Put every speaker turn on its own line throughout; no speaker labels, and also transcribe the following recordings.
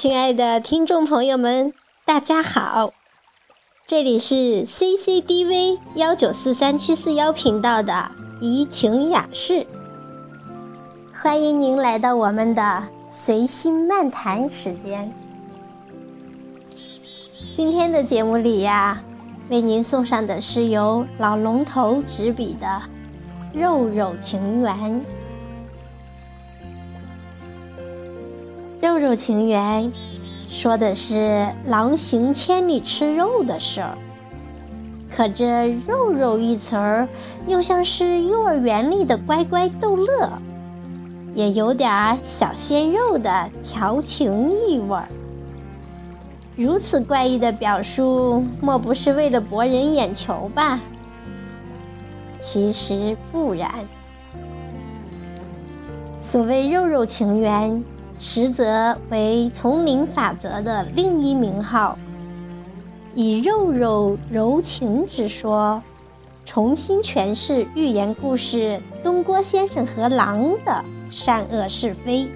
亲爱的听众朋友们，大家好，这里是 CCDV 幺九四三七四幺频道的怡情雅事，欢迎您来到我们的随心漫谈时间。今天的节目里呀，为您送上的是由老龙头执笔的《肉肉情缘》。肉肉情缘，说的是狼行千里吃肉的事儿。可这“肉肉”一词儿，又像是幼儿园里的乖乖逗乐，也有点小鲜肉的调情意味儿。如此怪异的表述，莫不是为了博人眼球吧？其实不然。所谓“肉肉情缘”。实则为丛林法则的另一名号，以肉肉柔情之说，重新诠释寓言故事《东郭先生和狼》的善恶是非，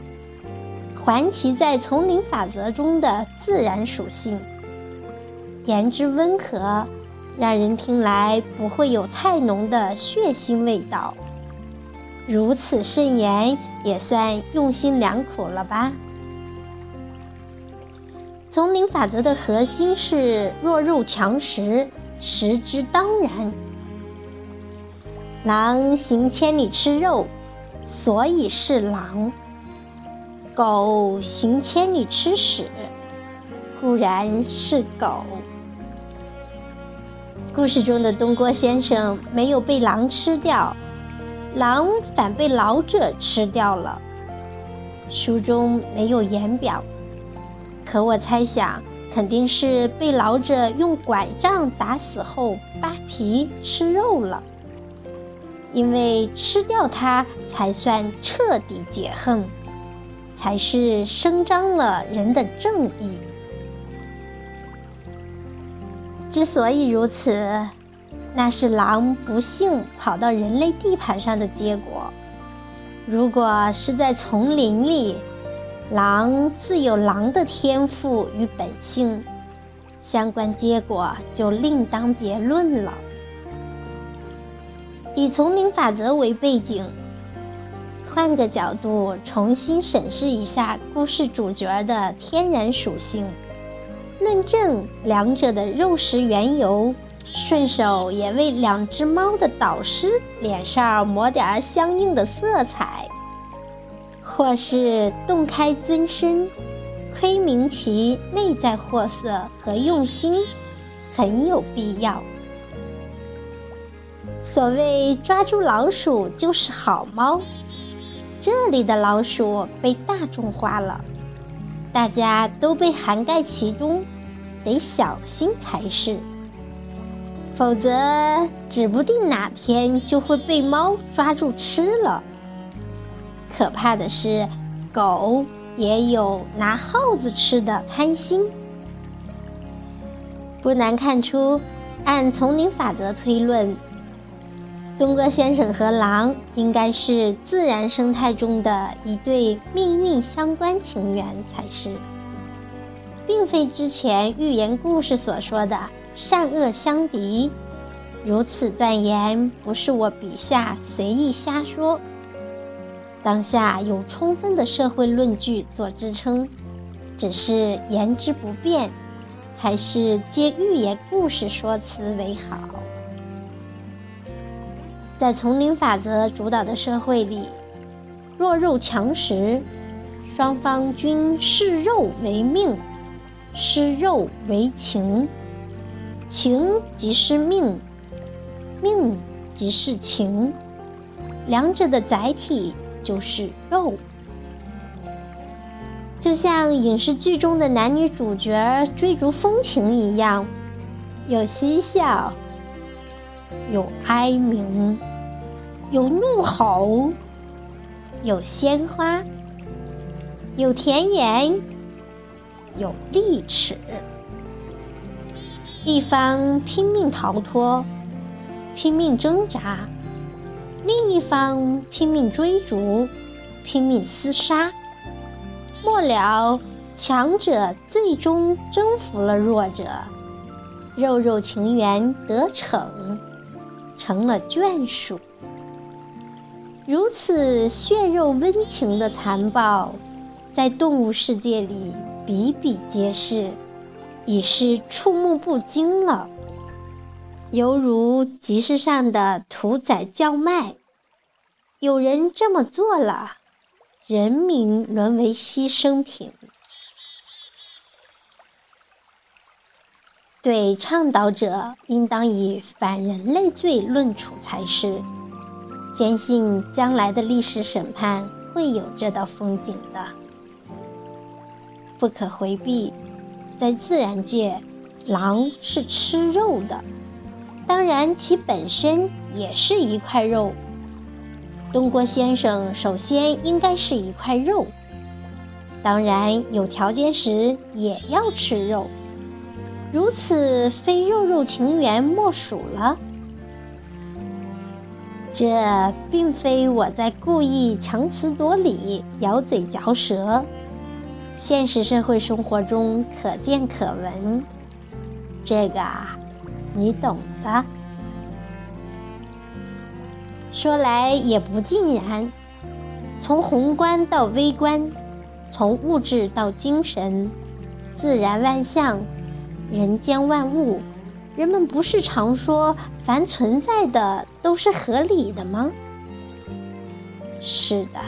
还其在丛林法则中的自然属性。言之温和，让人听来不会有太浓的血腥味道。如此慎言，也算用心良苦了吧？丛林法则的核心是弱肉强食，食之当然。狼行千里吃肉，所以是狼；狗行千里吃屎，固然是狗。故事中的东郭先生没有被狼吃掉。狼反被老者吃掉了。书中没有言表，可我猜想肯定是被老者用拐杖打死后扒皮吃肉了。因为吃掉它才算彻底解恨，才是伸张了人的正义。之所以如此。那是狼不幸跑到人类地盘上的结果。如果是在丛林里，狼自有狼的天赋与本性，相关结果就另当别论了。以丛林法则为背景，换个角度重新审视一下故事主角的天然属性，论证两者的肉食缘由。顺手也为两只猫的导师脸上抹点相应的色彩，或是洞开尊身，窥明其内在货色和用心，很有必要。所谓抓住老鼠就是好猫，这里的老鼠被大众化了，大家都被涵盖其中，得小心才是。否则，指不定哪天就会被猫抓住吃了。可怕的是，狗也有拿耗子吃的贪心。不难看出，按丛林法则推论，东哥先生和狼应该是自然生态中的一对命运相关情缘才是，并非之前寓言故事所说的。善恶相敌，如此断言不是我笔下随意瞎说。当下有充分的社会论据做支撑，只是言之不便，还是借寓言故事说辞为好。在丛林法则主导的社会里，弱肉强食，双方均视肉为命，视肉为情。情即是命，命即是情，两者的载体就是肉。就像影视剧中的男女主角追逐风情一样，有嬉笑，有哀鸣，有怒吼，有鲜花，有甜言，有利齿。一方拼命逃脱，拼命挣扎；另一方拼命追逐，拼命厮杀。末了，强者最终征服了弱者，肉肉情缘得逞，成了眷属。如此血肉温情的残暴，在动物世界里比比皆是，已是触目不惊了。犹如集市上的屠宰叫卖，有人这么做了，人民沦为牺牲品。对倡导者，应当以反人类罪论处才是。坚信将来的历史审判会有这道风景的，不可回避。在自然界，狼是吃肉的，当然其本身也是一块肉。东郭先生首先应该是一块肉，当然有条件时也要吃肉。如此，非肉肉情缘莫属了。这并非我在故意强词夺理、咬嘴嚼舌，现实社会生活中可见可闻。这个啊，你懂的。说来也不尽然，从宏观到微观，从物质到精神，自然万象。人间万物，人们不是常说凡存在的都是合理的吗？是的，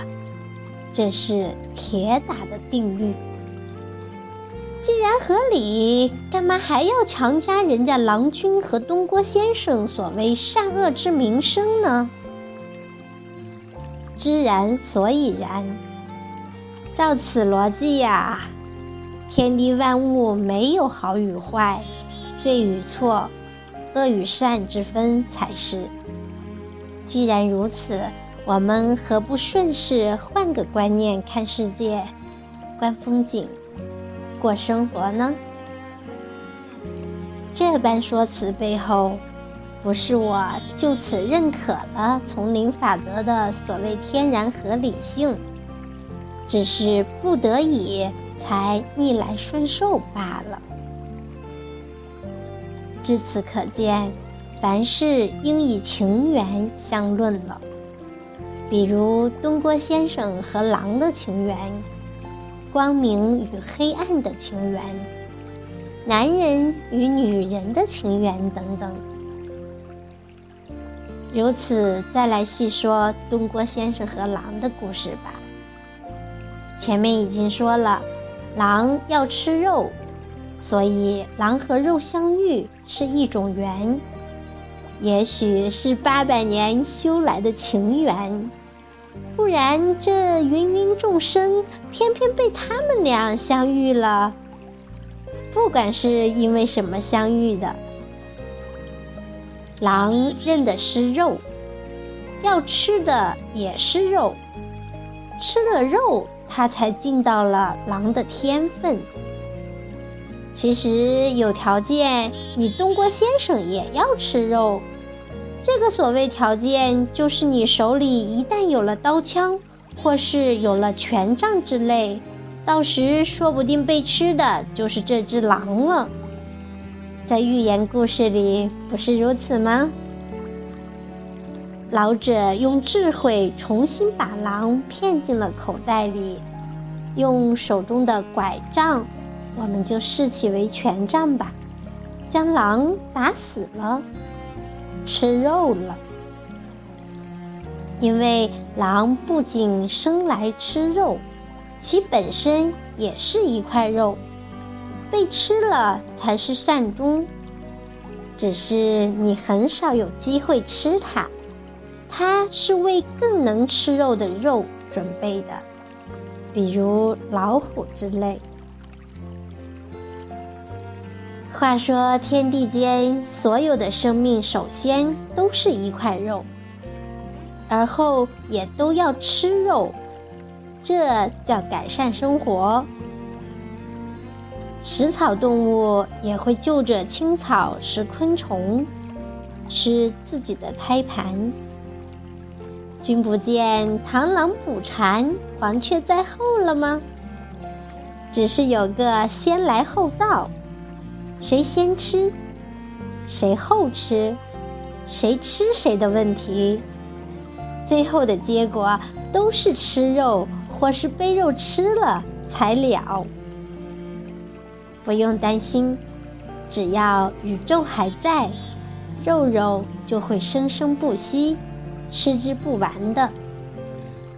这是铁打的定律。既然合理，干嘛还要强加人家郎君和东郭先生所谓善恶之名声呢？知然所以然。照此逻辑呀。天地万物没有好与坏，对与错，恶与善之分才是。既然如此，我们何不顺势换个观念看世界、观风景、过生活呢？这般说辞背后，不是我就此认可了丛林法则的所谓天然合理性，只是不得已。才逆来顺受罢了。至此可见，凡事应以情缘相论了。比如东郭先生和狼的情缘，光明与黑暗的情缘，男人与女人的情缘等等。如此，再来细说东郭先生和狼的故事吧。前面已经说了。狼要吃肉，所以狼和肉相遇是一种缘，也许是八百年修来的情缘，不然这芸芸众生偏偏被他们俩相遇了。不管是因为什么相遇的，狼认的是肉，要吃的也是肉，吃了肉。他才尽到了狼的天分。其实有条件，你东郭先生也要吃肉。这个所谓条件，就是你手里一旦有了刀枪，或是有了权杖之类，到时说不定被吃的就是这只狼了。在寓言故事里，不是如此吗？老者用智慧重新把狼骗进了口袋里，用手中的拐杖，我们就视其为权杖吧，将狼打死了，吃肉了。因为狼不仅生来吃肉，其本身也是一块肉，被吃了才是善终。只是你很少有机会吃它。它是为更能吃肉的肉准备的，比如老虎之类。话说，天地间所有的生命，首先都是一块肉，而后也都要吃肉，这叫改善生活。食草动物也会就着青草食昆虫，吃自己的胎盘。君不见螳螂捕蝉，黄雀在后了吗？只是有个先来后到，谁先吃，谁后吃，谁吃谁的问题。最后的结果都是吃肉，或是被肉吃了才了。不用担心，只要宇宙还在，肉肉就会生生不息，吃之不完的。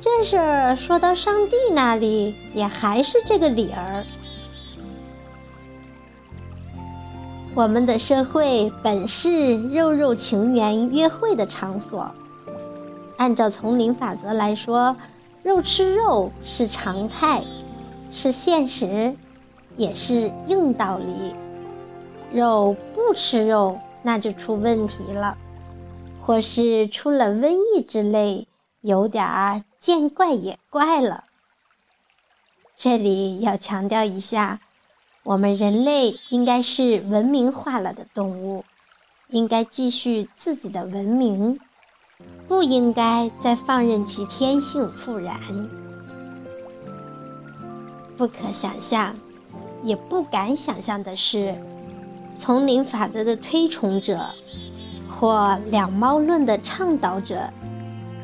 这事儿说到上帝那里，也还是这个理儿。我们的社会本是肉肉情缘约会的场所。按照丛林法则来说，肉吃肉是常态，是现实，也是硬道理。肉不吃肉，那就出问题了，或是出了瘟疫之类，有点儿见怪也怪了。这里要强调一下，我们人类应该是文明化了的动物，应该继续自己的文明。不应该再放任其天性复燃。不可想象，也不敢想象的是，丛林法则的推崇者，或两猫论的倡导者，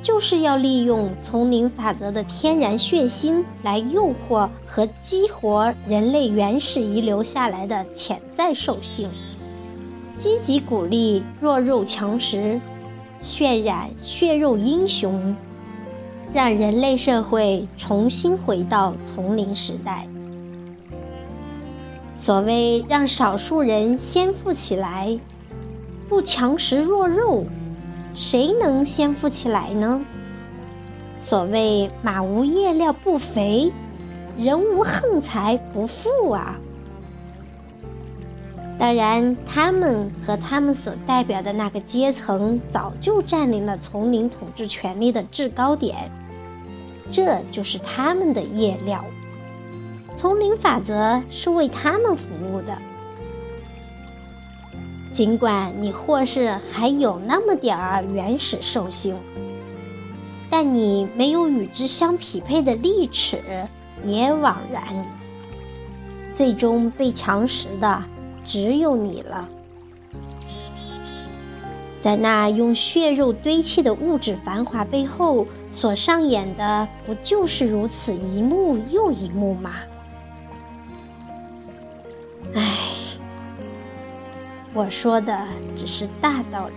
就是要利用丛林法则的天然血腥来诱惑和激活人类原始遗留下来的潜在兽性，积极鼓励弱肉强食。渲染血肉英雄，让人类社会重新回到丛林时代。所谓让少数人先富起来，不强食弱肉，谁能先富起来呢？所谓马无夜料不肥，人无横财不富啊！当然，他们和他们所代表的那个阶层早就占领了丛林统治权力的制高点，这就是他们的夜料。丛林法则是为他们服务的。尽管你或是还有那么点儿原始兽性，但你没有与之相匹配的利齿，也枉然。最终被强食的。只有你了，在那用血肉堆砌的物质繁华背后，所上演的不就是如此一幕又一幕吗？我说的只是大道理，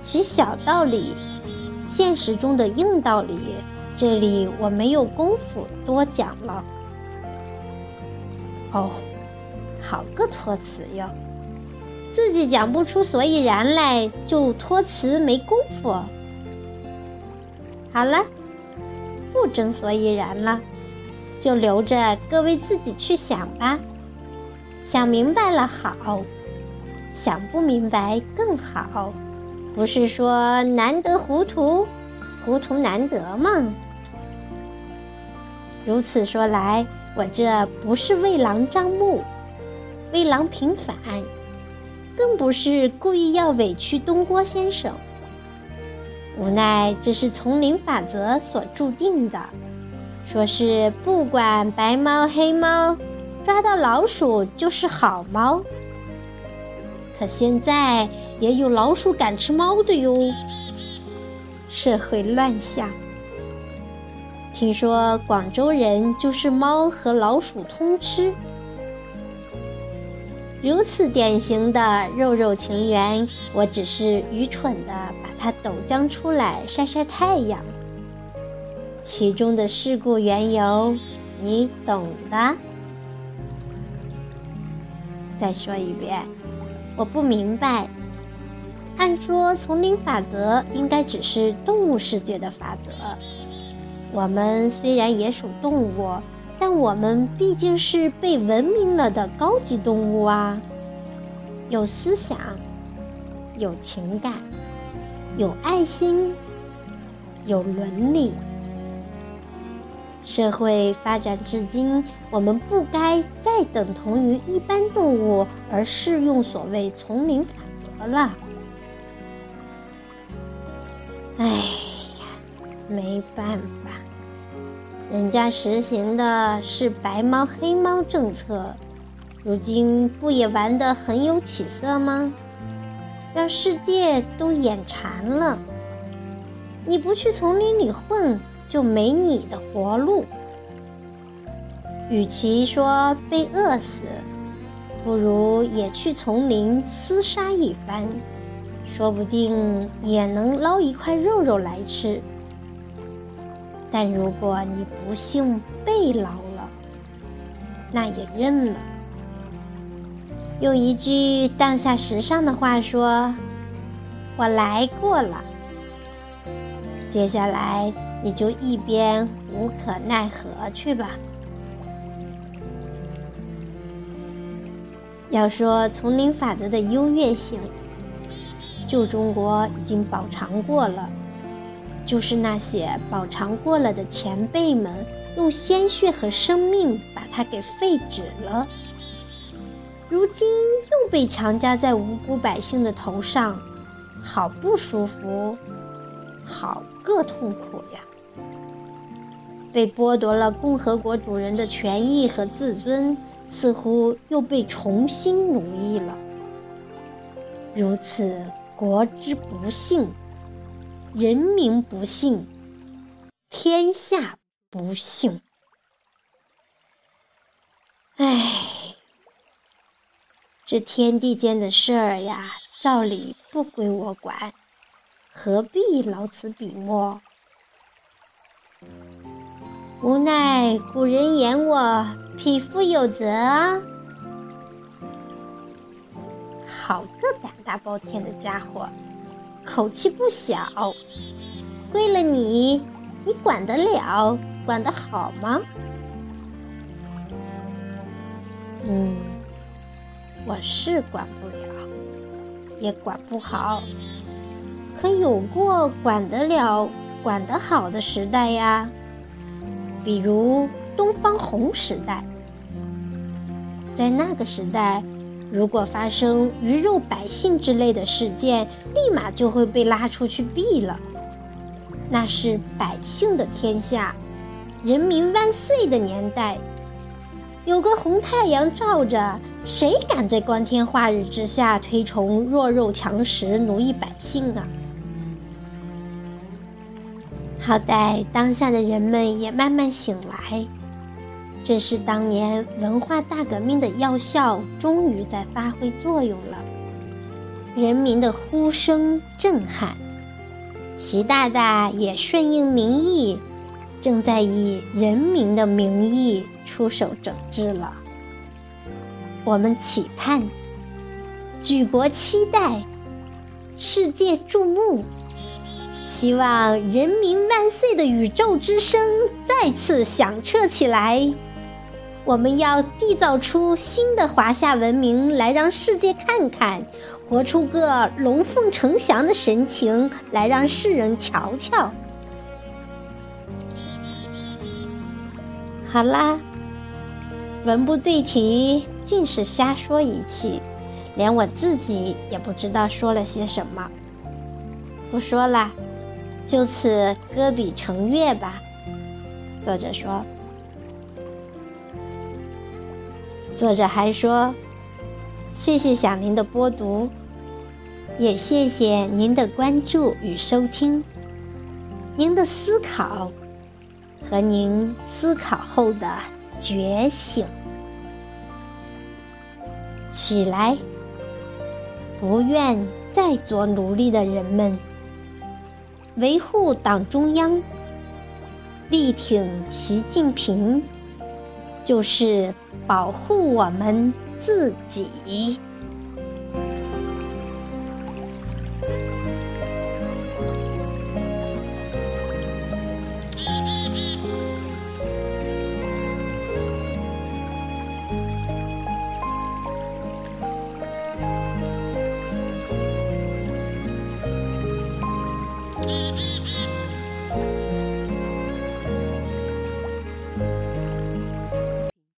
其小道理，现实中的硬道理，这里我没有功夫多讲了。哦。好个托词哟！自己讲不出所以然来，就托词没功夫。好了，不争所以然了，就留着各位自己去想吧。想明白了好，想不明白更好。不是说难得糊涂，糊涂难得吗？如此说来，我这不是为狼张目。为狼平反，更不是故意要委屈东郭先生。无奈这是丛林法则所注定的，说是不管白猫黑猫，抓到老鼠就是好猫。可现在也有老鼠敢吃猫的哟。社会乱象，听说广州人就是猫和老鼠通吃。如此典型的肉肉情缘，我只是愚蠢的把它抖将出来晒晒太阳。其中的事故缘由，你懂的。再说一遍，我不明白。按说丛林法则应该只是动物世界的法则，我们虽然也属动物。但我们毕竟是被文明了的高级动物啊，有思想，有情感，有爱心，有伦理。社会发展至今，我们不该再等同于一般动物而适用所谓丛林法则了。哎呀，没办法。人家实行的是白猫黑猫政策，如今不也玩得很有起色吗？让世界都眼馋了。你不去丛林里混，就没你的活路。与其说被饿死，不如也去丛林厮杀一番，说不定也能捞一块肉肉来吃。但如果你不幸被捞了，那也认了。用一句当下时尚的话说：“我来过了。”接下来你就一边无可奈何去吧。要说丛林法则的优越性，旧中国已经饱尝过了。就是那些饱尝过了的前辈们，用鲜血和生命把它给废止了。如今又被强加在无辜百姓的头上，好不舒服，好个痛苦呀！被剥夺了共和国主人的权益和自尊，似乎又被重新奴役了。如此国之不幸。人民不幸，天下不幸。唉，这天地间的事儿呀，照理不归我管，何必劳此笔墨？无奈古人言我匹夫有责啊！好个胆大包天的家伙！口气不小，归了你，你管得了？管得好吗？嗯，我是管不了，也管不好。可有过管得了、管得好的时代呀，比如东方红时代，在那个时代。如果发生鱼肉百姓之类的事件，立马就会被拉出去毙了。那是百姓的天下，人民万岁的年代，有个红太阳照着，谁敢在光天化日之下推崇弱肉强食、奴役百姓啊？好歹当下的人们也慢慢醒来。这是当年文化大革命的药效，终于在发挥作用了。人民的呼声震撼，习大大也顺应民意，正在以人民的名义出手整治了。我们期盼，举国期待，世界注目，希望“人民万岁”的宇宙之声再次响彻起来。我们要缔造出新的华夏文明来，让世界看看；活出个龙凤呈祥的神情来，让世人瞧瞧。好啦，文不对题，尽是瞎说一气，连我自己也不知道说了些什么。不说了，就此歌笔成乐吧。作者说。作者还说：“谢谢小林的播读，也谢谢您的关注与收听，您的思考和您思考后的觉醒。起来，不愿再做奴隶的人们，维护党中央，力挺习近平。”就是保护我们自己。